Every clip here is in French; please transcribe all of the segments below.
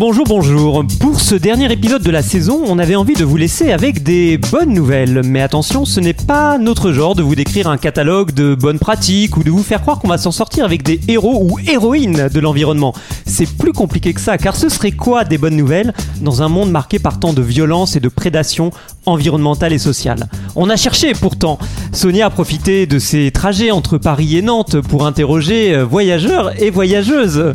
Bonjour, bonjour. Pour ce dernier épisode de la saison, on avait envie de vous laisser avec des bonnes nouvelles. Mais attention, ce n'est pas notre genre de vous décrire un catalogue de bonnes pratiques ou de vous faire croire qu'on va s'en sortir avec des héros ou héroïnes de l'environnement. C'est plus compliqué que ça, car ce serait quoi des bonnes nouvelles dans un monde marqué par tant de violence et de prédation environnementale et sociale? On a cherché pourtant. Sonia a profité de ses trajets entre Paris et Nantes pour interroger euh, voyageurs et voyageuses.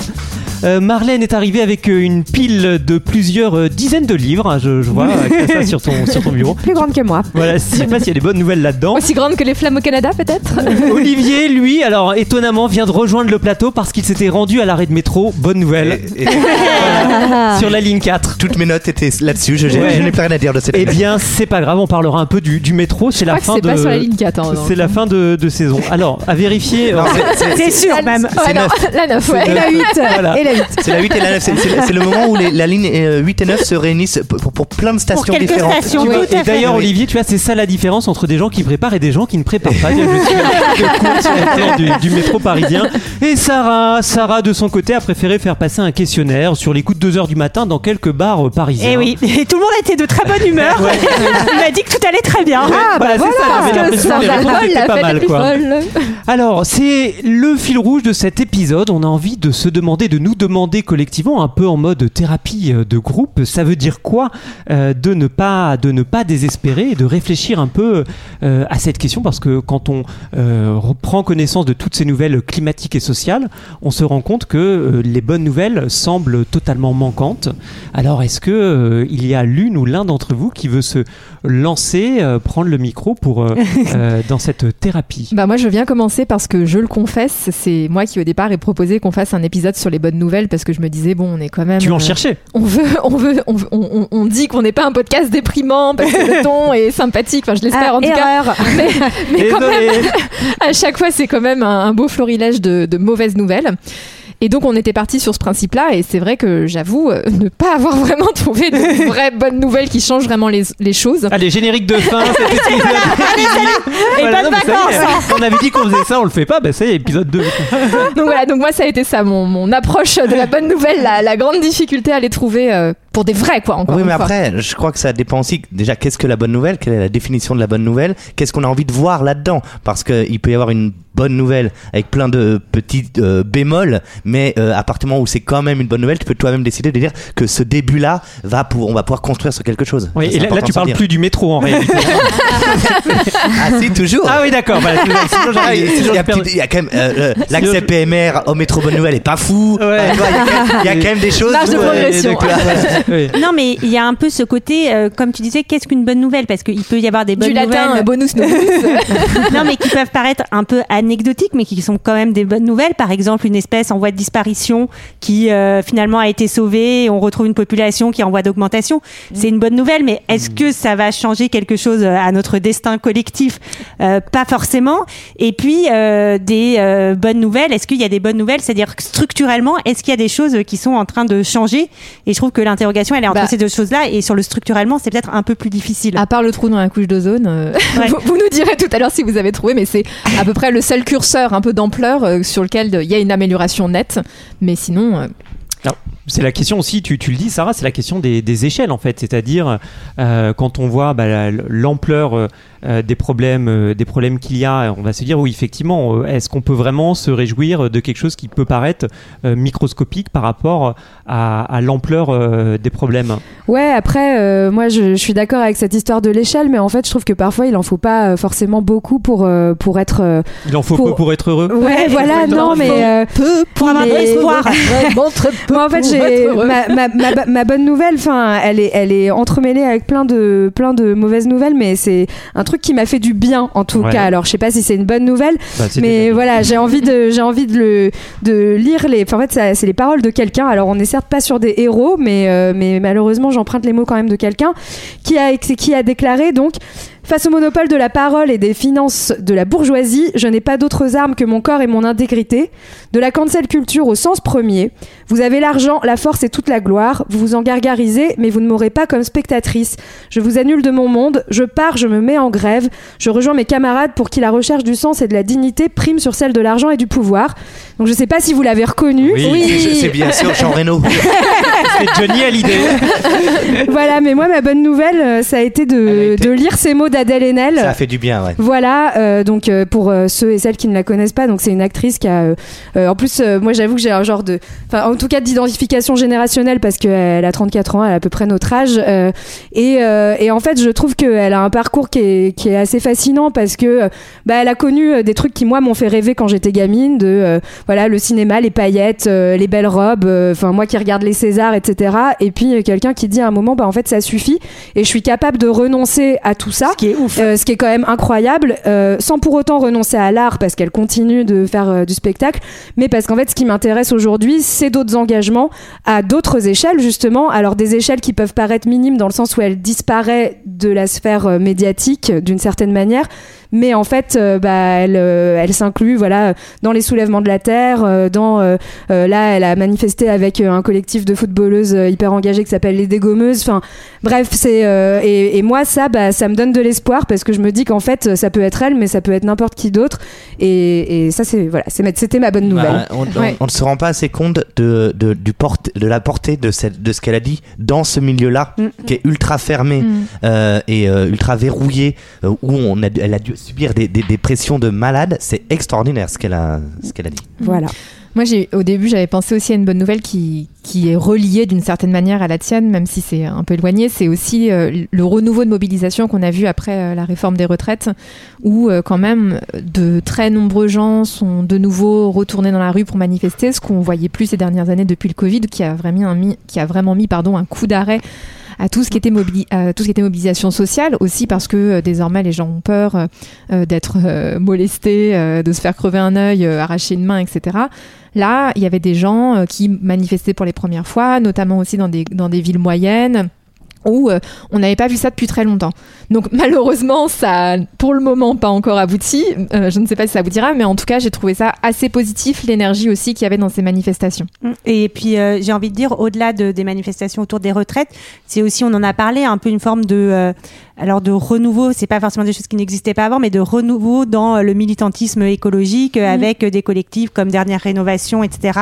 Euh, Marlène est arrivée avec euh, une pile de plusieurs euh, dizaines de livres. Je, je vois ça sur ton, sur ton bureau. Plus grande que moi. Voilà, je sais pas s'il y a des bonnes nouvelles là-dedans. Aussi grande que les flammes au Canada, peut-être Olivier, lui, alors étonnamment, vient de rejoindre le plateau parce qu'il s'était rendu à l'arrêt de métro. Bonne nouvelle. Et- et Voilà. sur la ligne 4. toutes mes notes étaient là-dessus. Je, Ouais. je n'ai plus rien à dire de cette. Eh bien, c'est pas grave, on parlera un peu du, du métro. C'est Je la crois que fin c'est de. pas sur la ligne 4. hein. C'est la fin de, de saison. Alors, à vérifier. C'est- sûr, même. neuf. la 9, ouais. La 8. Voilà. Et la 8. C'est la 8 et la 9. C'est- le moment où les- la ligne euh, 8 et 9 se réunissent pour, pour- pour plein de stations différentes. stations. Et d'ailleurs. Olivier, tu vois, c'est ça la différence entre des gens qui préparent et des gens qui ne préparent pas. Je suis cours sur du, du métro parisien. Et Sarah, Sarah, de son côté, a préféré faire passer un questionnaire sur les coups de 2h du matin dans quelques bars euh, parisiens. Et oui, et tout le monde était de très bonne humeur. Il m'a dit que tout allait très bien. Ah, bah Voilà, c'est ça, la pas mal, quoi. Alors, c'est le fil rouge de cet épisode. On a envie de se demander, de nous demander collectivement, un peu en mode thérapie euh, de groupe, ça veut dire quoi euh, de ne pas désespérer et de réfléchir un peu euh, à cette question? Parce que quand on euh, reprend connaissance de toutes ces nouvelles climatiques et sociales, on se rend compte que les bonnes nouvelles semblent totalement manquantes. Alors, est-ce euh, il y a l'une ou l'un d'entre vous qui veut se lancer, euh, prendre le micro pour euh, euh, dans cette thérapie. Bah moi je viens commencer parce que je le confesse, c'est moi qui au départ ai proposé qu'on fasse un épisode sur les bonnes nouvelles parce que je me disais bon on est quand même Tu en euh, cherchais on veut on veut on, veut- on, on- on dit qu'on n'est pas un podcast déprimant parce que le ton est sympathique, enfin je l'espère en tout cas. Mais, mais quand même à chaque fois, c'est quand même un, un beau florilège de, de mauvaises nouvelles. Et donc, on était parti sur ce principe-là, et c'est vrai que j'avoue euh, ne pas avoir vraiment trouvé de vraies bonnes nouvelles qui changent vraiment les, les choses. Allez, générique de fin, cet épisode. Et vacances. On avait dit qu'on faisait ça, on le fait pas, bah ça y est, épisode 2. Donc voilà, donc moi, ça a été ça, mon, mon approche de la bonne nouvelle, la, la grande difficulté à les trouver euh, pour des vrais, quoi, encore Oui, une mais fois. après, je crois que ça dépend aussi. Déjà, qu'est-ce que la bonne nouvelle Quelle est la définition de la bonne nouvelle Qu'est-ce qu'on a envie de voir là-dedans? Parce qu'il peut y avoir une bonne nouvelle avec plein de petits euh, bémols, mais euh, à partir du moment où c'est quand même une bonne nouvelle, tu peux toi-même décider de dire que ce début-là va pour, on va pouvoir construire sur quelque chose. Oui, Ça, et là, tu parles dire. plus du métro en réalité. Ah si, toujours. ah oui, d'accord. bah, Ah, il, y a y quand même euh, l'accès PMR au métro bonne nouvelle est pas fou. Ouais. Il y, a quand même- il y a quand même des choses. Marge de progression. Oui. Non, mais il y a un peu ce côté, euh, comme tu disais, qu'est-ce qu'une bonne nouvelle? Parce qu'il peut y avoir des bonnes Du latin, nouvelles. bonus novus. non, mais qui peuvent paraître un peu anecdotiques, mais qui sont quand même des bonnes nouvelles. Par exemple, une espèce en voie de disparition qui euh, finalement a été sauvée et on retrouve une population qui est en voie d'augmentation. C'est une bonne nouvelle, mais est-ce que ça va changer quelque chose euh, à notre destin collectif? Euh, Pas forcément. Et puis, euh, des euh, bonnes nouvelles, est-ce qu'il y a des bonnes nouvelles? C'est-à-dire que structurellement, est-ce qu'il y a des choses qui sont en train de changer? Et je trouve que l'interrogation, elle est entre Bah. ces deux choses-là. Et sur le structurellement, c'est peut-être un peu plus difficile. À part le trou dans la couche d'ozone, euh, Ouais. vous, vous nous direz tout à l'heure si vous avez trouvé, mais c'est à peu près le seul curseur un peu d'ampleur euh, sur lequel il y a une amélioration nette. Mais sinon, euh, C'est la question aussi, tu, tu le dis Sarah, c'est la question des, des échelles en fait, c'est-à-dire euh, quand on voit bah, la- l'ampleur euh, des problèmes, euh, des problèmes qu'il y a, on va se dire oui effectivement, euh, est-ce qu'on peut vraiment se réjouir de quelque chose qui peut paraître euh, microscopique par rapport à, à l'ampleur euh, des problèmes? Ouais, après, euh, moi je, je suis d'accord avec cette histoire de l'échelle, mais en fait, je trouve que parfois il en faut pas forcément beaucoup pour, euh, pour être. euh, Il en faut Pour- peu pour être heureux. Ouais, voilà, non, il mais. faut euh, peu pour avoir de l'espoir. Moi, en fait, j'ai ma, ma, ma, ma bonne nouvelle. Enfin, elle est, elle est entremêlée avec plein de, plein de mauvaises nouvelles, mais c'est un truc qui m'a fait du bien en tout Ouais. cas. Alors, je sais pas si c'est une bonne nouvelle, Bah, mais voilà, j'ai envie de, j'ai envie de le, de lire les. enfin, en fait, c'est les paroles de quelqu'un. Alors, on n'est certes pas sur des héros, mais, euh, mais malheureusement, j'emprunte les mots quand même de quelqu'un qui a, qui a déclaré donc. Face au monopole de la parole et des finances de la bourgeoisie, je n'ai pas d'autres armes que mon corps et mon intégrité. De la cancel culture au sens premier. Vous avez l'argent, la force et toute la gloire. Vous vous en gargarisez, mais vous ne m'aurez pas comme spectatrice. Je vous annule de mon monde. Je pars, je me mets en grève. Je rejoins mes camarades pour qui la recherche du sens et de la dignité prime sur celle de l'argent et du pouvoir. Donc je sais pas si vous l'avez reconnu. Oui, c'est- c'est bien sûr Jean Reno. C'est Johnny Hallyday. voilà, mais moi ma bonne nouvelle, euh, ça a de, été- de lire ces mots d'Adèle Haenel. Ça a fait du bien, ouais. Voilà, euh, donc euh, pour euh, ceux et celles qui ne la connaissent pas, donc c'est une actrice qui a, en plus, moi j'avoue que j'ai un genre de, enfin en tout cas d'identification générationnelle parce qu'elle a 34 ans, elle a à peu près notre âge, et, et en fait je trouve qu'elle a un parcours qui est, qui est assez fascinant parce que bah, elle a connu des trucs qui moi m'ont fait rêver quand j'étais gamine, de voilà le cinéma, les paillettes, les belles robes, enfin moi qui regarde les Césars, etc. Et puis quelqu'un qui dit à un moment, bah en fait ça suffit et je suis capable de renoncer à tout ça. Ce qui Euh, ce qui est quand même incroyable, euh, sans pour autant renoncer à l'art parce qu'elle continue de faire euh, du spectacle, mais parce qu'en fait, ce qui m'intéresse aujourd'hui, c'est d'autres engagements à d'autres échelles, justement. Alors, des échelles qui peuvent paraître minimes dans le sens où elle disparaît de la sphère médiatique d'une certaine manière, mais en fait, euh, bah, elle, euh, elle s'inclut voilà, dans les soulèvements de la terre, euh, dans euh, euh, là, elle a manifesté avec un collectif de footballeuses hyper engagées qui s'appelle les Dégommeuses. Enfin, bref, c'est euh, et, et moi ça, bah, ça me donne de l'espoir parce que je me dis qu'en fait, ça peut être elle, mais ça peut être n'importe qui d'autre. Et, et ça, c'est voilà, c'était ma bonne nouvelle. Bah, on, on- Ouais. on ne se rend pas assez compte de, de, du porte, de la portée de, cette, de ce qu'elle a dit dans ce milieu-là, Mm. qui est ultra fermé Mm. euh, et euh, ultra verrouillé, euh, où on a, elle a dû subir des, des, des pressions de malade. C'est extraordinaire ce qu'elle a, ce qu'elle a dit. Voilà. Moi, j'ai, au début, j'avais pensé aussi à une bonne nouvelle qui, qui est reliée d'une certaine manière à la tienne, même si c'est un peu éloigné. C'est aussi euh, le renouveau de mobilisation qu'on a vu après euh, la réforme des retraites, où euh, quand même de très nombreux gens sont de nouveau retournés dans la rue pour manifester, ce qu'on voyait plus ces dernières années depuis le Covid, qui a vraiment mis, qui a vraiment mis pardon, un coup d'arrêt à tout ce qui était à tout ce qui était mobilisation sociale aussi parce que euh, désormais les gens ont peur euh, euh, d'être molestés de se faire crever un œil arracher une main etc là il y avait des gens qui manifestaient pour les premières fois notamment aussi dans des dans des villes moyennes où euh, on n'avait pas vu ça depuis très longtemps. Donc malheureusement, ça pour le moment pas encore abouti. Euh, je ne sais pas si ça aboutira, mais en tout cas, j'ai trouvé ça assez positif, l'énergie aussi qu'il y avait dans ces manifestations. Et puis euh, j'ai envie de dire, au-delà de, des manifestations autour des retraites, c'est aussi, on en a parlé, un peu une forme de, alors de renouveau. C'est pas forcément des choses qui n'existaient pas avant, mais de renouveau dans euh, le militantisme écologique euh, avec euh, des collectifs comme Dernière Rénovation, etc.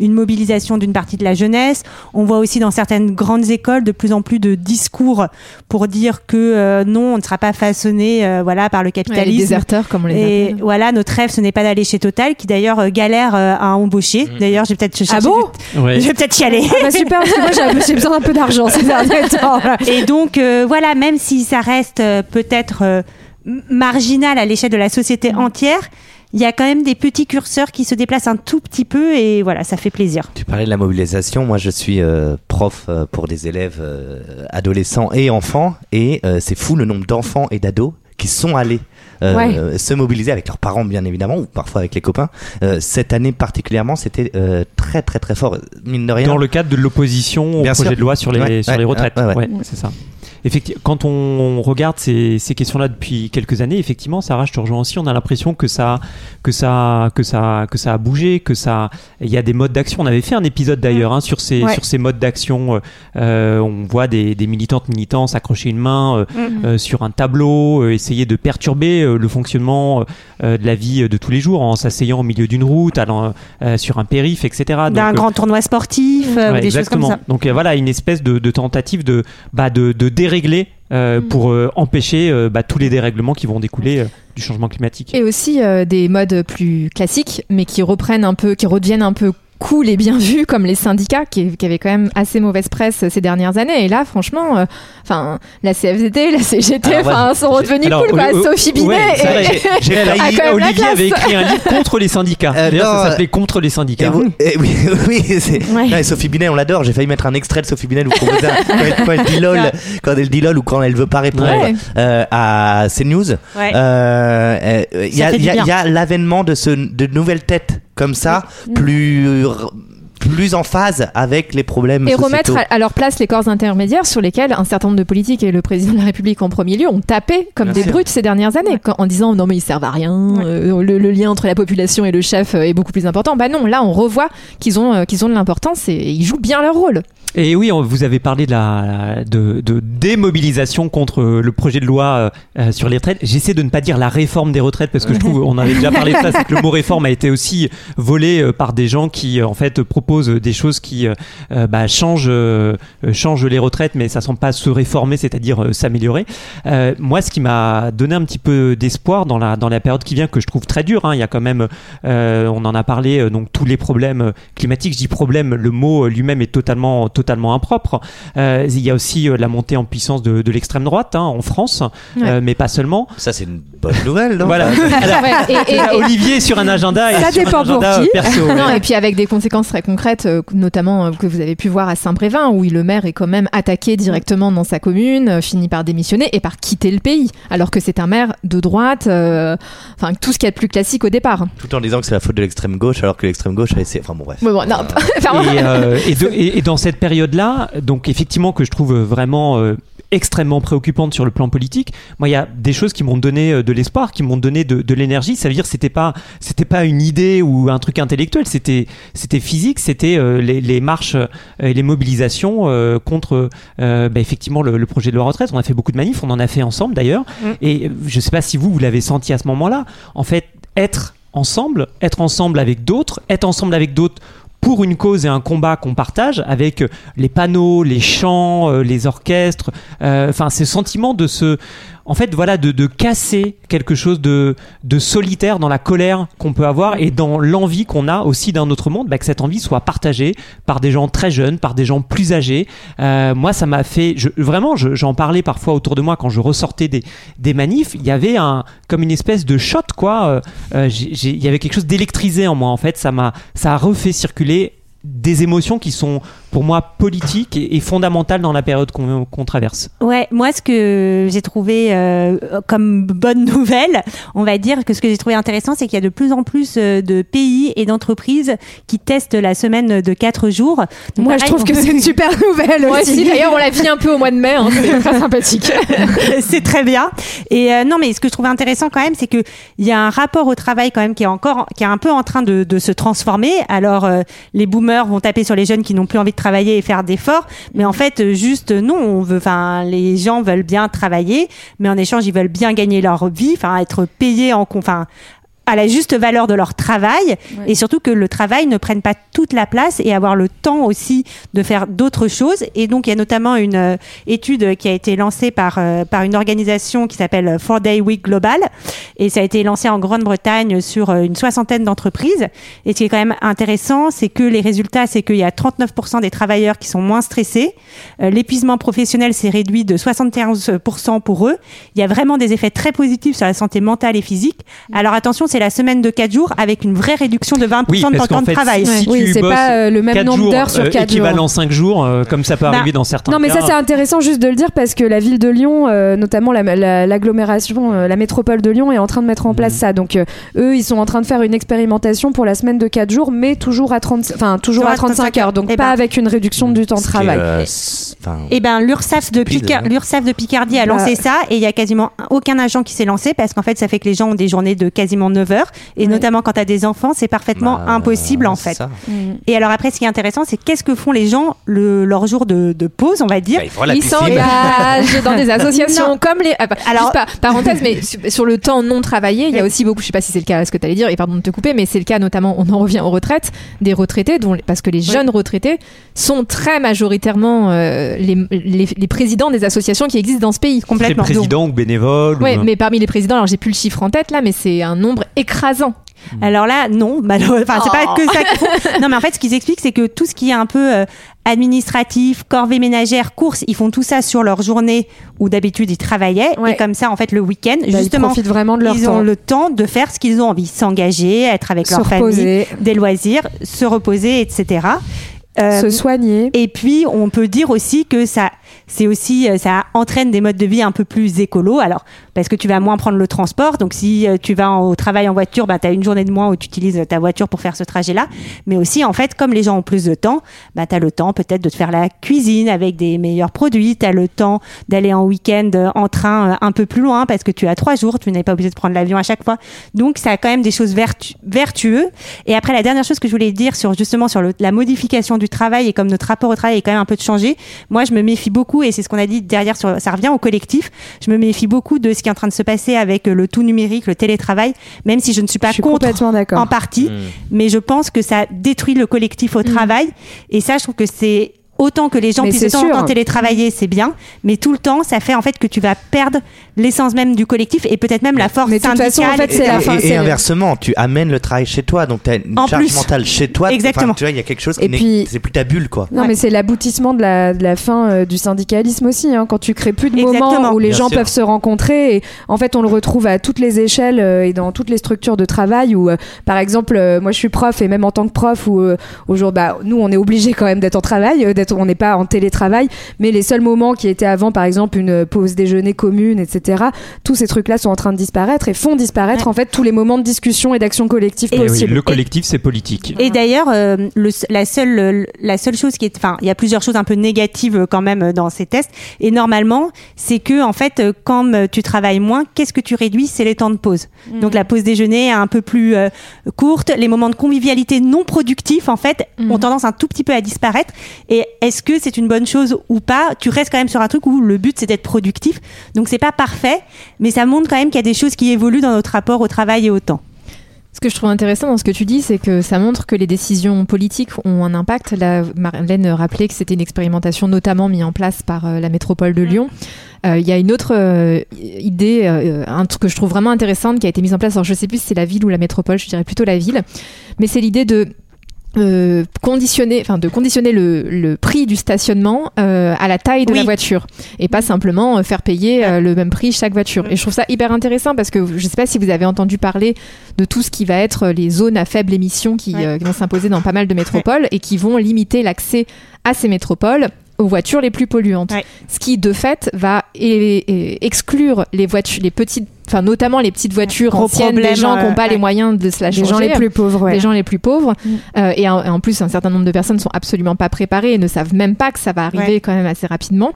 Une mobilisation d'une partie de la jeunesse. On voit aussi dans certaines grandes écoles de plus en plus de discours pour dire que euh, non, on ne sera pas façonné, euh, voilà, par le les capitalisme. déserteurs, comme on les Et appelle. voilà, notre rêve, ce n'est pas d'aller chez Total, qui d'ailleurs euh, galère euh, à embaucher. D'ailleurs, j'ai peut-être Ah bon? du- Ouais. Je vais peut-être y aller. Ah bah super, parce que moi j'ai- j'ai besoin d'un peu d'argent ces derniers temps. Et donc, euh, voilà, même si ça reste euh, peut-être euh, marginal à l'échelle de la société entière, il y a quand même des petits curseurs qui se déplacent un tout petit peu et voilà, ça fait plaisir. Tu parlais de la mobilisation. Moi, je suis euh, prof euh, pour des élèves euh, adolescents et enfants, et euh, c'est fou le nombre d'enfants et d'ados qui sont allés. euh, Ouais. se mobiliser avec leurs parents bien évidemment ou parfois avec les copains Euh, cette année particulièrement c'était euh, très très très fort mine de rien Dans le cadre de l'opposition au Bien projet sûr. de loi sur les, Ouais, sur ouais, les retraites. ouais, ouais. Ouais, c'est ça. Effectivement, quand on regarde ces, ces questions-là depuis quelques années, effectivement, Sarah, je te rejoins aussi. On a l'impression que ça, que ça, que ça, que ça a bougé, que ça. Il y a des modes d'action. On avait fait un épisode d'ailleurs hein, sur ces, Ouais. sur ces modes d'action. Euh, on voit des, des militantes militants s'accrocher une main euh, euh, sur un tableau, essayer de perturber le fonctionnement de la vie de tous les jours en s'asseyant au milieu d'une route, allant sur un périph, etc. D'un grand tournoi sportif, ou Ouais, des choses comme exactement. ça. Donc voilà, une espèce de, de tentative de, bah, de, de dérégler euh, Mm. pour euh, empêcher euh, bah, tous les dérèglements qui vont découler euh, du changement climatique. Et aussi des modes plus classiques, mais qui reprennent un peu, qui redeviennent un peu cool et bien vus, comme les syndicats, qui, qui avaient quand même assez mauvaise presse ces dernières années. Et là, franchement, euh, enfin, la CFDT, la CGT, Alors, enfin, ouais, sont redevenus Alors, cool, quoi. Sophie Binet. ouais, et- j'ai- Olivier avait écrit un livre contre les syndicats. Euh, D'ailleurs, non, ça s'appelait Contre les Et syndicats. vous- et oui, oui, c'est. Ouais. Non, et Sophie Binet, on l'adore. J'ai failli mettre un extrait de Sophie Binet proposer un- quand, elle, quand elle dit lol, quand elle dit lol ou quand elle veut pas répondre Ouais. euh, à CNews. Ouais. Euh, euh, Il y, Ça a- y a- du bien. il y a l'avènement de, ce, de nouvelles têtes comme ça, plus r- plus en phase avec les problèmes Et sociétaux. remettre à, leur place les corps intermédiaires sur lesquels un certain nombre de politiques et le président de la République en premier lieu ont tapé comme Bien des sûr. brutes ces dernières années en disant non mais ils servent à rien, euh, le, le lien entre la population et le chef est beaucoup plus important. Bah non, là on revoit qu'ils ont, euh, qu'ils ont de l'importance et ils jouent bien leur rôle. Et oui, vous avez parlé de la de, de démobilisation contre euh, le projet de loi euh, euh, sur les retraites. J'essaie de ne pas dire la réforme des retraites parce que je trouve, on avait déjà parlé de ça, c'est que le mot réforme a été aussi volé par des gens qui en fait proposent des choses qui bah, changent changent les retraites, mais ça semble pas se réformer, c'est-à-dire s'améliorer. Moi, ce qui m'a donné un petit peu d'espoir dans la dans la période qui vient, que je trouve très dure, hein, il y a quand même, on en a parlé, donc tous les problèmes climatiques. Je dis problème, le mot lui-même est totalement impropre. Euh, il y a aussi euh, la montée en puissance de, de l'extrême droite hein, en France, euh, mais pas seulement. Ça, c'est une bonne nouvelle, non? Voilà. Alors, Ouais, et- et- là, et- Olivier sur un agenda et Ça sur dépend un agenda pour qui. euh, perso. Non, et puis avec des conséquences très concrètes, notamment euh, que vous avez pu voir à Saint-Brévin, où le maire est quand même attaqué directement dans sa commune, finit par démissionner et par quitter le pays, alors que c'est un maire de droite, euh, enfin tout ce qu'il y a de plus classique au départ. Tout en disant que c'est la faute de l'extrême gauche, alors que l'extrême gauche a essayé. Enfin bon, bref. Bon, non, et, euh, et, de- et- et dans cette période-là, donc effectivement que je trouve vraiment euh, extrêmement préoccupante sur le plan politique. Moi, il y a des choses qui m'ont donné euh, de l'espoir, qui m'ont donné de, de l'énergie. Ça veut dire que c'était pas c'était pas une idée ou un truc intellectuel, c'était c'était physique, c'était euh, les, les marches euh, et les mobilisations euh, contre euh, bah, effectivement le, le projet de loi retraite. On a fait beaucoup de manifs, on en a fait ensemble d'ailleurs. Et euh, je sais pas si vous vous l'avez senti à ce moment-là. En fait, être ensemble, être ensemble avec d'autres, être ensemble avec d'autres pour une cause et un combat qu'on partage avec euh, les panneaux, les chants, euh, les orchestres, euh, enfin ce sentiment de se, en fait voilà, de, casser quelque chose de, solitaire dans la colère qu'on peut avoir et dans l'envie qu'on a aussi d'un autre monde, bah, que cette envie soit partagée par des gens très jeunes, par des gens plus âgés. Euh, moi ça m'a fait, vraiment je- j'en parlais parfois autour de moi quand je ressortais des, manifs, il y avait un, comme une espèce de shot quoi, euh, euh, il y avait quelque chose d'électrisé en moi en fait, ça m'a, ça a refait circuler des émotions qui sont pour moi politiques et, et fondamentales dans la période qu'on traverse. Ouais, moi ce que j'ai trouvé euh, comme bonne nouvelle, on va dire que ce que j'ai trouvé intéressant, c'est qu'il y a de plus en plus euh, de pays et d'entreprises qui testent la semaine de 4 jours. Donc, Moi, je trouve on que peut- c'est une super nouvelle. moi aussi. aussi, d'ailleurs, on l'a vu un peu au mois de mai, hein, c'est très sympathique. c'est très bien. Et euh, non, mais ce que je trouve intéressant quand même, c'est que il y a un rapport au travail quand même qui est encore, qui est un peu en train de, de se transformer. Alors, euh, les boomers vont taper sur les jeunes qui n'ont plus envie de travailler et faire d'efforts, mais en fait, euh, juste non, on veut, enfin, les gens veulent bien travailler, mais en échange, ils veulent bien gagner leur vie, enfin, être payés en, enfin à la juste valeur de leur travail et surtout que le travail ne prenne pas toute la place et avoir le temps aussi de faire d'autres choses. Et donc il y a notamment une euh, étude qui a été lancée par euh, par une organisation qui s'appelle Four Day Week Global. Et ça a été lancé en Grande-Bretagne sur euh, une soixantaine d'entreprises. Et ce qui est quand même intéressant c'est que les résultats c'est qu'il y a 39% des travailleurs qui sont moins stressés. L'épuisement professionnel s'est réduit de 75% pour eux. Il y a vraiment des effets très positifs sur la santé mentale et physique. Alors attention c'est la semaine de 4 jours avec une vraie réduction de 20% Oui, de temps de fait, travail. si, si Oui, tu c'est bosses pas, euh, le même nombre d'heures sur euh, quatre jours. équivalent 5 jours, euh, comme ça peut Bah, arriver dans certains Non, mais cas. ça c'est intéressant juste de le dire parce que la ville de Lyon, euh, notamment la- la- l'agglomération, euh, la, métropole de Lyon est en train de mettre en place ça. Donc euh, eux, ils sont en train de faire une expérimentation pour la semaine de 4 jours, mais toujours à 30, enfin toujours à 35 heures. Donc Eh pas ben. avec une réduction du temps de travail. euh, enfin, Eh ben, l'URSSAF de, Stupide, Picar- hein. de Picardie a Bah. lancé ça et il y a quasiment aucun agent qui s'est lancé parce qu'en fait, ça fait que les gens ont des journées de quasiment 9 et notamment quand tu as des enfants, c'est parfaitement bah, impossible en fait. ça. Et alors après, ce qui est intéressant, c'est qu'est-ce que font les gens le, leur jour de, de pause, on va dire. Bah, Ils s'engagent dans des associations Non. comme les. ah, bah, Alors- pas- parenthèse, mais sur, le temps non travaillé, il y a aussi beaucoup. Je sais pas si c'est le cas, ce que tu allais dire, et pardon de te couper, mais c'est le cas notamment. On en revient aux retraites des retraités, dont, parce que les jeunes retraités sont très majoritairement euh, les, les, les présidents des associations qui existent dans ce pays. Complètement. président ou bénévole. Oui, ou... mais parmi les présidents, alors j'ai plus le chiffre en tête là, mais c'est un nombre écrasant. Alors là, non, malheureusement, enfin, c'est pas que ça. Non, mais en fait, ce qu'ils expliquent, c'est que tout ce qui est un peu euh, administratif, corvée ménagère, courses, ils font tout ça sur leur journée où d'habitude ils travaillaient. Ouais. Et comme ça, en fait, le week-end, Bah, ils justement, profitent vraiment de leur ils temps. ont le temps de faire ce qu'ils ont envie, s'engager, être avec Se leur famille, des loisirs, se reposer, etc. Euh, Se soigner. et puis, on peut dire aussi que ça, c'est aussi, euh, ça entraîne des modes de vie un peu plus écolos. Alors, parce que tu vas moins prendre le transport. Donc, si euh, tu vas en- au travail en voiture, bah, tu as une journée de moins où tu utilises ta voiture pour faire ce trajet-là. Mais aussi, en fait, comme les gens ont plus de temps, bah, tu as le temps peut-être de te faire la cuisine avec des meilleurs produits. Tu as le temps d'aller en week-end euh, en train euh, un peu plus loin parce que tu as trois jours. Tu n'es pas obligé de prendre l'avion à chaque fois. Donc, ça a quand même des choses vertu- vertueux. Et après, la dernière chose que je voulais dire sur justement sur le- la modification du travail et comme notre rapport au travail est quand même un peu de changer, moi, je me méfie beaucoup et c'est ce qu'on a dit derrière sur, ça revient au collectif. Je me méfie beaucoup de ce qui est en train de se passer avec euh, le tout numérique, le télétravail, même si je ne suis pas Je suis contre complètement en partie, mais je pense que ça détruit le collectif au travail. Et ça, je trouve que c'est autant que les gens Mais puissent de temps en temps télétravailler, c'est bien, mais tout le temps, ça fait en fait que tu vas perdre l'essence même du collectif et peut-être même la force Mais syndicale. façon, en fait, Et, la fin, et inversement, tu amènes le travail chez toi, donc tu as une En charge plus. mentale chez toi. Exactement. Tu vois, il y a quelque chose qui puis- c'est plus ta bulle, quoi. Non, Ouais. mais c'est l'aboutissement de la, de la fin euh, du syndicalisme aussi. hein, quand tu crées plus de Exactement. moments où les Bien gens sûr. peuvent se rencontrer. Et en fait, on le retrouve à toutes les échelles euh, et dans toutes les structures de travail. Où, euh, par exemple, euh, moi, je suis prof et même en tant que prof, où euh, aujourd'hui, bah, nous, on est obligé quand même d'être en travail, euh, on n'est pas en télétravail. Mais les seuls moments qui étaient avant, par exemple, une pause déjeuner commune, etc. Tous ces trucs-là sont en train de disparaître et font disparaître Ouais. en fait tous les moments de discussion et d'action collective Et Eh oui, le collectif, c'est politique. Et d'ailleurs, euh, la seule, la seule chose qui est, enfin, il y a plusieurs choses un peu négatives euh, quand même euh, dans ces tests. Et normalement, c'est que en fait, quand tu travailles moins, qu'est-ce que tu réduis? C'est les temps de pause. Donc la pause déjeuner est un peu plus euh, courte. Les moments de convivialité non productifs, en fait, ont tendance un tout petit peu à disparaître. Et est-ce que c'est une bonne chose ou pas? Tu restes quand même sur un truc où le but c'est d'être productif. Donc c'est pas parfait, mais ça montre quand même qu'il y a des choses qui évoluent dans notre rapport au travail et au temps. Ce que je trouve intéressant dans ce que tu dis, c'est que ça montre que les décisions politiques ont un impact. Là, Marlène rappelait que c'était une expérimentation notamment mise en place par euh, la métropole de Lyon. Euh, Il y a une autre euh, idée, euh, un truc que je trouve vraiment intéressante qui a été mise en place. Alors je sais plus si c'est la ville ou la métropole, je dirais plutôt la ville, mais c'est l'idée de euh, conditionner, enfin de conditionner le, le prix du stationnement euh, à la taille de la voiture et pas simplement euh, faire payer euh, le même prix chaque voiture. Et je trouve ça hyper intéressant parce que je sais pas si vous avez entendu parler de tout ce qui va être les zones à faible émission qui, Ouais. euh, qui vont s'imposer dans pas mal de métropoles et qui vont limiter l'accès à ces métropoles aux voitures les plus polluantes. Ouais. Ce qui de fait va exclure les voitures, les petites, enfin notamment les petites voitures Gros anciennes des gens qui n'ont euh, pas les moyens de se la Les changer gens les plus pauvres, ouais. les gens les plus pauvres. Mm. Euh, et, en, et en plus, un certain nombre de personnes sont absolument pas préparées et ne savent même pas que ça va arriver Ouais. quand même assez rapidement.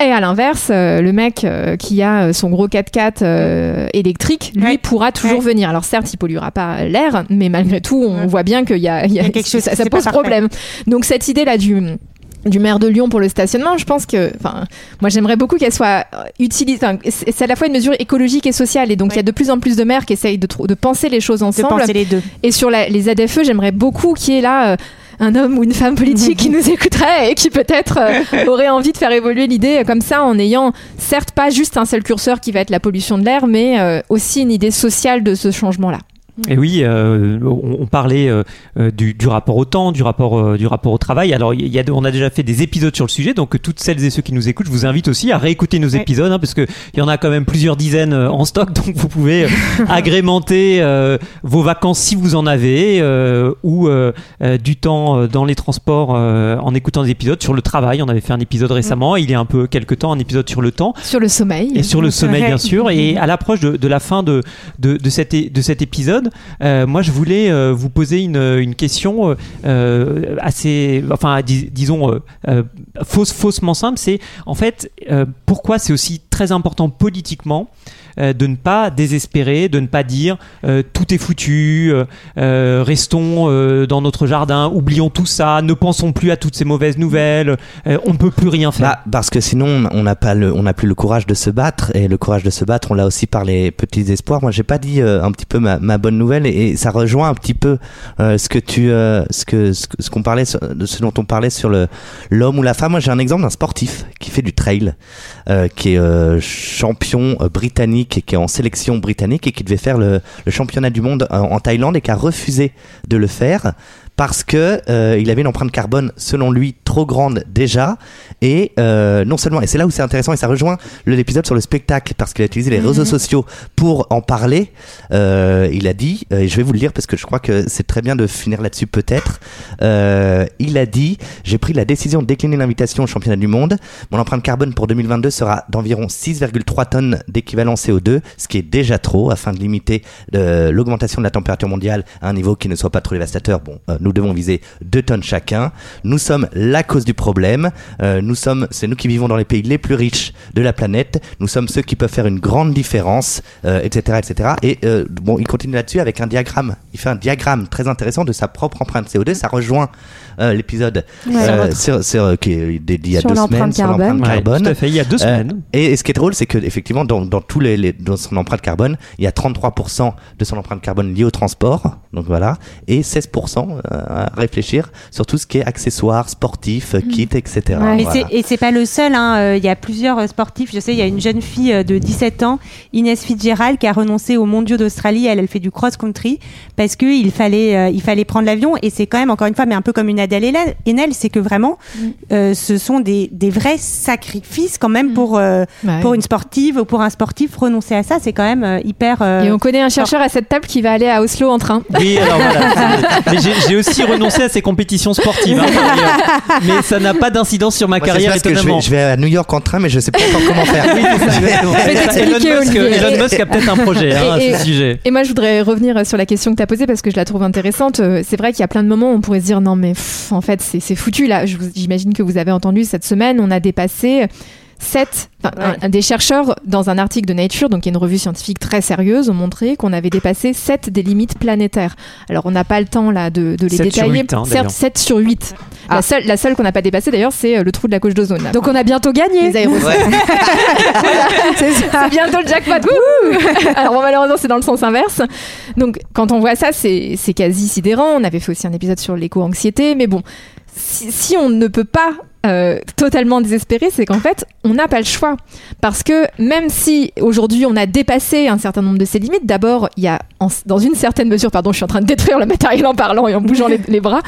Et à l'inverse, euh, le mec euh, qui a euh, son gros 4x4 euh, électrique, lui, Ouais. pourra toujours Ouais. venir. Alors certes, il polluera pas l'air, mais malgré tout, on Ouais. voit bien qu'il y y y a quelque chose ça, pose problème. Donc cette idée-là du du maire de Lyon pour le stationnement, je pense que, enfin, moi j'aimerais beaucoup qu'elle soit euh, utilisée. C'est à la fois une mesure écologique et sociale, et donc il y a de plus en plus de maires qui essayent de, de penser les choses De ensemble. penser les deux. Et sur la- les ZFE, j'aimerais beaucoup qu'il y ait là euh, un homme ou une femme politique qui nous écouterait et qui peut-être euh, aurait envie de faire évoluer l'idée comme ça en ayant certes pas juste un seul curseur qui va être la pollution de l'air, mais euh, aussi une idée sociale de ce changement-là. Et oui, euh, on, on parlait euh, euh, du, du rapport au temps, du rapport, euh, du rapport au travail. Alors, il y a, on a déjà fait des épisodes sur le sujet, donc toutes celles et ceux qui nous écoutent, je vous invite aussi à réécouter nos épisodes, hein, parce que il y en a quand même plusieurs dizaines euh, en stock, donc vous pouvez euh, agrémenter euh, vos vacances si vous en avez, euh, ou euh, euh, du temps euh, dans les transports euh, en écoutant des épisodes sur le travail. On avait fait un épisode récemment, il y a un peu quelques temps, un épisode sur le temps. Sur le sommeil. Et sur le sommeil, bien sûr. Et à l'approche de, de la fin de, de, de cet, é- de cet épisode, euh, moi, je voulais euh, vous poser une, question euh, assez, enfin, dis- disons, fausse, faussement simple. C'est en fait, pourquoi c'est aussi très important politiquement euh, de ne pas désespérer, de ne pas dire euh, tout est foutu, euh, euh, restons dans notre jardin, oublions tout ça, ne pensons plus à toutes ces mauvaises nouvelles, on ne peut plus rien faire. Bah, parce que sinon, on n'a pas le, on n'a plus le courage de se battre. Et le courage de se battre, on l'a aussi par les petits espoirs. Moi, j'ai pas dit un petit peu ma, ma bonne nouvelle, et, ça rejoint un petit peu ce que tu, ce que, ce, ce qu'on parlait, de ce dont on parlait sur le l'homme ou la femme. Moi, j'ai un exemple d'un sportif qui fait du trail, qui est champion euh, qui est en sélection britannique et qui devait faire le, championnat du monde en, en Thaïlande et qui a refusé de le faire parce que euh, il avait une empreinte carbone selon lui trop grande déjà et euh, non seulement et c'est là où c'est intéressant et ça rejoint l'épisode sur le spectacle parce qu'il a utilisé les réseaux sociaux pour en parler. Euh, il a dit euh, et je vais vous le lire parce que je crois que c'est très bien de finir là-dessus peut-être. Il a dit j'ai pris la décision de décliner l'invitation au championnat du monde. Mon empreinte carbone pour 2022 sera d'environ 6,3 tonnes d'équivalent CO2, ce qui est déjà trop afin de limiter l'augmentation de la température mondiale à un niveau qui ne soit pas trop dévastateur. Bon, nous devons viser 2 tonnes chacun. Nous sommes la cause du problème. Euh, nous sommes, c'est nous qui vivons dans les pays les plus riches de la planète. Nous sommes ceux qui peuvent faire une grande différence, euh, etc., etc. Et euh, bon, il continue là-dessus avec un diagramme. Il fait un diagramme très intéressant de sa propre empreinte CO2. Ça rejoint euh, l'épisode euh, sur, sur- qui est dédié à Sur deux l'empreinte semaines sur carbone. l'empreinte Ouais, carbone. tout à fait, il y a deux Euh, semaines. et, et ce qui est drôle, c'est que effectivement, dans, dans tous les, les- dans son empreinte carbone, il y a 33% de son empreinte carbone liée au transport, donc voilà, et 16% euh, à réfléchir sur tout ce qui est accessoires, sportifs, kits, etc. Ouais. Voilà. et c'est pas le seul. hein. Euh, Il y a plusieurs euh, sportifs. Je sais, il y a une jeune fille euh, de 17 ans, Inès Fitzgerald, qui a renoncé aux Mondiaux d'Australie. Elle, elle fait du cross-country parce que il fallait, euh, il fallait prendre l'avion. Et c'est quand même encore une fois, mais un peu comme une Adèle Haenel- c'est que vraiment, euh, ce sont des, des vrais sacrifices quand même pour euh, Ouais. pour une sportive ou pour un sportif renoncer à ça. C'est quand même euh, hyper. euh, Et on connaît un chercheur à cette table qui va aller à Oslo en train. Oui, alors voilà. Mais j'ai j'ai aussi renoncé à ces compétitions sportives. hein, mais ça n'a pas d'incidence sur ma Moi, carrière, c'est parce que je vais, étonnamment. je vais à New York en train, mais je sais pas encore comment faire. Oui, ça, Elon, Musk, Olivier. Elon Musk a peut-être un projet hein, à Et- ce sujet. Et moi, je voudrais revenir sur la question que tu as posée parce que je la trouve intéressante. C'est vrai qu'il y a plein de moments où on pourrait se dire non, mais pff, en fait, c'est foutu. Là, j'imagine que vous avez entendu cette semaine, on a dépassé 7. des chercheurs, dans un article de Nature, donc qui est une revue scientifique très sérieuse, ont montré qu'on avait dépassé 7 des limites planétaires. Alors, on n'a pas le temps là de, de les 7 sur détailler. 8, hein, Certes, d'ailleurs. 7 sur 8. Ah. La seule, la seule qu'on n'a pas dépassée d'ailleurs, c'est euh, le trou de la couche d'ozone. là. Donc on a bientôt gagné. les aérosols. C'est ça. C'est bientôt le jackpot. Wouhou Alors bon, malheureusement, c'est dans le sens inverse. Donc quand on voit ça, c'est c'est quasi sidérant. On avait fait aussi un épisode sur l'éco-anxiété, mais bon, si, si on ne peut pas euh, totalement désespérer, c'est qu'en fait, on n'a pas le choix. Parce que même si aujourd'hui on a dépassé un certain nombre de ces limites, d'abord, il y a en- dans une certaine mesure, pardon, je suis en train de détruire le matériel en parlant et en bougeant les, les bras.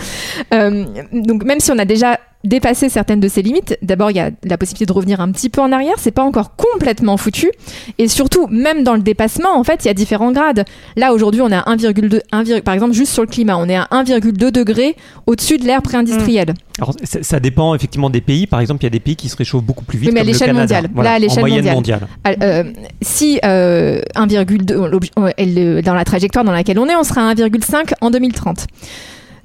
Euh, donc même si on a déjà dépassé certaines de ces limites, d'abord il y a la possibilité de revenir un petit peu en arrière, c'est pas encore complètement foutu. Et surtout, même dans le dépassement, en fait, il y a différents grades. Là, aujourd'hui, on est à 1,2, 1, par exemple, juste sur le climat, on est à 1,2 degré au-dessus de l'ère pré-industrielle. Alors, ça, dépend effectivement des pays. Par exemple, il y a des pays qui se réchauffent beaucoup plus vite. Oui, mais à l'échelle mondiale. Voilà, Là, à l'échelle mondiale. mondiale. Euh, si euh, 1,2, l'obj- ouais, elle, euh, dans la trajectoire dans laquelle on est, on sera à 1,5 en 2030.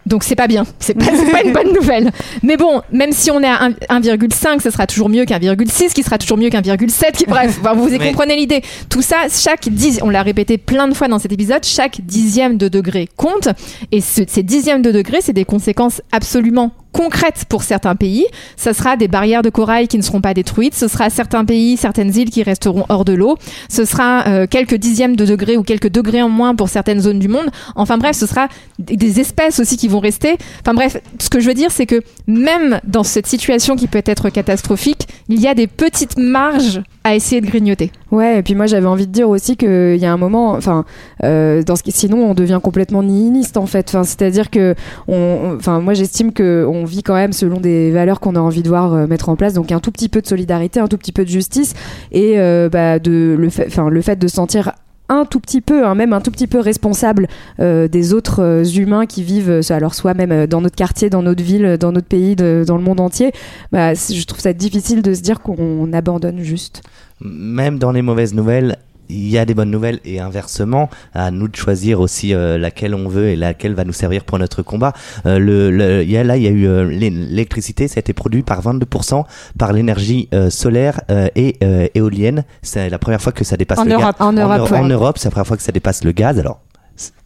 Donc c'est pas bien, c'est pas, pas une bonne nouvelle. Mais bon, même si on est à 1 1,5, ce sera toujours mieux qu'un 1,6, qui sera toujours mieux qu'un 1,7. qui- Bref, vous Mais- comprenez l'idée. Tout ça, chaque dix, on l'a répété plein de fois dans cet épisode, chaque dixième de degré compte. Et ce- ces dixièmes de degré, c'est des conséquences absolument concrètes pour certains pays. Ça sera des barrières de corail qui ne seront pas détruites. Ce sera certains pays, certaines îles qui resteront hors de l'eau. Ce sera euh, quelques dixièmes de degrés ou quelques degrés en moins pour certaines zones du monde. Enfin bref, ce sera des des espèces aussi qui vont rester. Enfin bref, ce que je veux dire, c'est que même dans cette situation qui peut être catastrophique, il y a des petites marges à essayer de grignoter. Ouais, et puis moi j'avais envie de dire aussi qu'il y a un moment, enfin, euh, dans ce qui, sinon on devient complètement nihiliste en fait. Enfin, c'est-à-dire que, on, enfin, moi j'estime que on vit quand même selon des valeurs qu'on a envie de voir euh, mettre en place. Donc un tout petit peu de solidarité, un tout petit peu de justice, et euh, bah, de le fait, enfin, le fait de se sentir un tout petit peu, hein, même un tout petit peu responsable euh, des autres euh, humains qui vivent, euh, alors soit même dans notre quartier, dans notre ville, dans notre pays, dans le monde entier, bah, je trouve ça difficile de se dire qu'on abandonne juste. Même dans les mauvaises nouvelles, il y a des bonnes nouvelles et inversement, à nous de choisir aussi euh, laquelle on veut et laquelle va nous servir pour notre combat. Euh, le, le- y a, là, il y a eu euh, l'é- l'électricité, ça a été produit par 22% par l'énergie euh, solaire euh, et euh, éolienne. C'est la première fois que ça dépasse En le gaz. Europe. En Europe, Euro- ouais. en Europe, c'est la première fois que ça dépasse le gaz. Alors,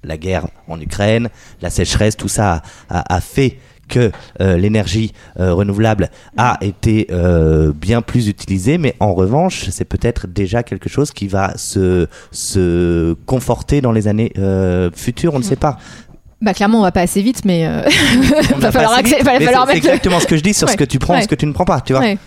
la guerre en Ukraine, la sécheresse, tout ça a, a- a fait que euh, l'énergie euh, renouvelable a été euh, bien plus utilisée, mais en revanche, c'est peut-être déjà quelque chose qui va se, se conforter dans les années futures, on ne sait pas. Bah clairement, on va pas assez vite, mais On va falloir vite, va mais falloir c'est- C'est mettre exactement ce que je dis sur ce que tu prends, ouais. ce que tu ne prends pas, tu vois. Ouais.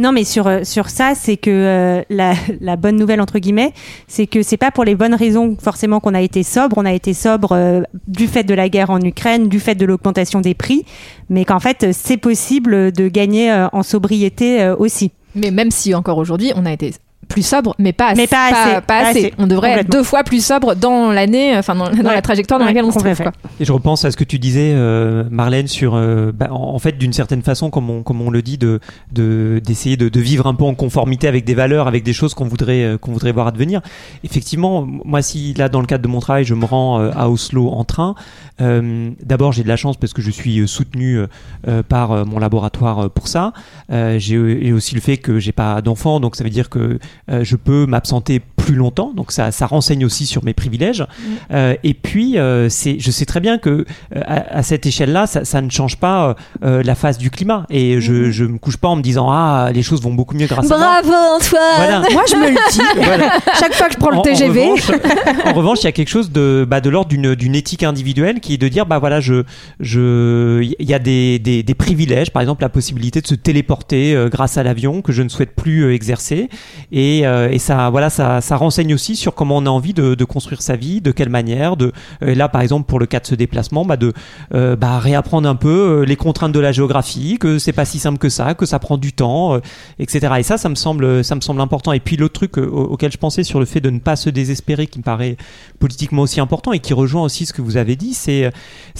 Non, mais sur, euh, sur ça, c'est que euh, la, bonne nouvelle, entre guillemets, c'est que c'est pas pour les bonnes raisons forcément qu'on a été sobre. On a été sobre euh, du fait de la guerre en Ukraine, du fait de l'augmentation des prix, mais qu'en fait, c'est possible de gagner en sobriété aussi. Mais même si encore aujourd'hui, on a été plus sobre, mais pas assez. Mais pas assez, pas assez. On devrait être deux fois plus sobre dans l'année, enfin dans, dans Ouais. la trajectoire dans Ouais, laquelle on se trouve. quoi. Et je repense à ce que tu disais, euh, Marlène, sur, euh, bah, en, en fait, d'une certaine façon, comme on, comme on le dit, de de- d'essayer de, de vivre un peu en conformité avec des valeurs, avec des choses qu'on voudrait euh, qu'on voudrait voir advenir. Effectivement, moi, si là, dans le cadre de mon travail, je me rends euh, à Oslo en train, euh, d'abord, j'ai de la chance parce que je suis euh, soutenu euh, euh, par euh, mon laboratoire euh, pour ça. Euh, j'ai aussi le fait que j'ai pas d'enfant, donc ça veut dire que euh, je peux m'absenter plus longtemps. Donc ça, ça renseigne aussi sur mes privilèges. Euh, et puis, euh, c'est, je sais très bien que euh, à, à cette échelle-là, ça, ça ne change pas la phase du climat. Et je, je me couche pas en me disant ah les choses vont beaucoup mieux grâce à moi. Bravo Antoine Voilà. Moi, je me le dis. Voilà. Chaque fois que je prends le en TGV. revanche- En revanche, il y a quelque chose de, bah, de l'ordre d'une, d'une éthique individuelle qui est de dire, bah voilà, je, je, il y a des, des, des privilèges, par exemple la possibilité de se téléporter euh, grâce à l'avion que je ne souhaite plus euh, exercer, et, euh, et ça, voilà, ça, ça renseigne aussi sur comment on a envie de, construire sa vie, de quelle manière, de, euh, là par exemple pour le cas de ce déplacement, bah de, euh, bah réapprendre un peu euh, les contraintes de la géographie, que c'est pas si simple que ça, que ça prend du temps, etc. Et ça, ça me semble, ça me semble important. Et puis l'autre truc au- auquel je pensais sur le fait de ne pas se désespérer, qui me paraît politiquement aussi important et qui rejoint aussi ce que vous avez dit, c'est,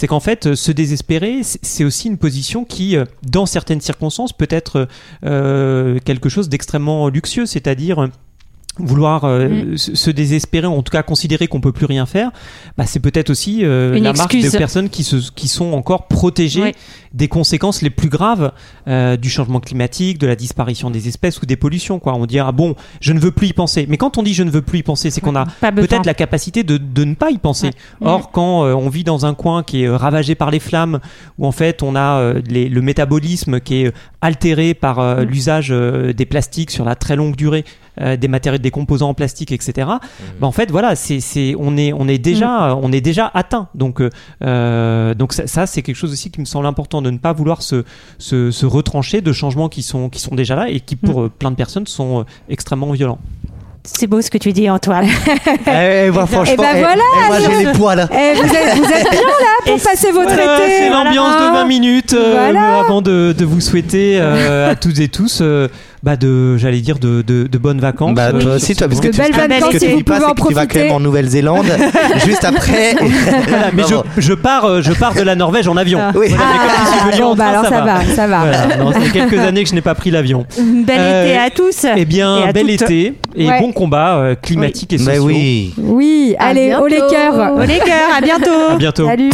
qu'en fait, se désespérer, c'est aussi une position qui, dans certaines circonstances, peut être quelque chose d'extrêmement luxueux, c'est-à-dire vouloir euh, se, se désespérer ou en tout cas considérer qu'on peut plus rien faire bah, c'est peut-être aussi euh, la marque excuse. de personnes qui, se, qui sont encore protégées Oui. des conséquences les plus graves euh, du changement climatique de la disparition des espèces ou des pollutions quoi on dit ah bon je ne veux plus y penser mais quand on dit je ne veux plus y penser c'est qu'on a peut-être la capacité de, de ne pas y penser. Ouais. Or, quand euh, on vit dans un coin qui est ravagé par les flammes, où en fait on a les- le métabolisme qui est altéré par euh, l'usage des plastiques sur la très longue durée, euh, des matériaux, des composants en plastique, etc. bah, en fait, voilà, c'est, c'est, on est, on est déjà, on est déjà atteint. Donc, euh, euh, donc ça, ça, c'est quelque chose aussi qui me semble important de ne pas vouloir se, se, se retrancher de changements qui sont, qui sont déjà là et qui pour euh, plein de personnes sont extrêmement violents. C'est beau ce que tu dis, Antoine. Eh, franchement, eh, voilà, eh, moi j'ai les poils. Eh, vous, êtes, vous êtes bien là pour passer vos Voilà, traités. c'est l'ambiance de 20 minutes euh, Voilà. avant de, de vous souhaiter euh, à toutes et tous euh, bah de, j'allais dire, de, de, bonnes vacances. Bah, euh, toi aussi, toi, parce que de tu, belles vacances, que tu dis pas, que tu vas quand même en Nouvelle-Zélande juste après. mais je, je, pars, euh, je pars de la Norvège en avion. Ah. Oui. Ah, ah, alors ça, va, ça va. Ça fait quelques années que je n'ai pas pris l'avion. Bel été euh, à tous. Eh bien, et bel été et bon combat climatique oui. et social. oui. Allez, au les cœurs. Au les à bientôt. À bientôt. Salut.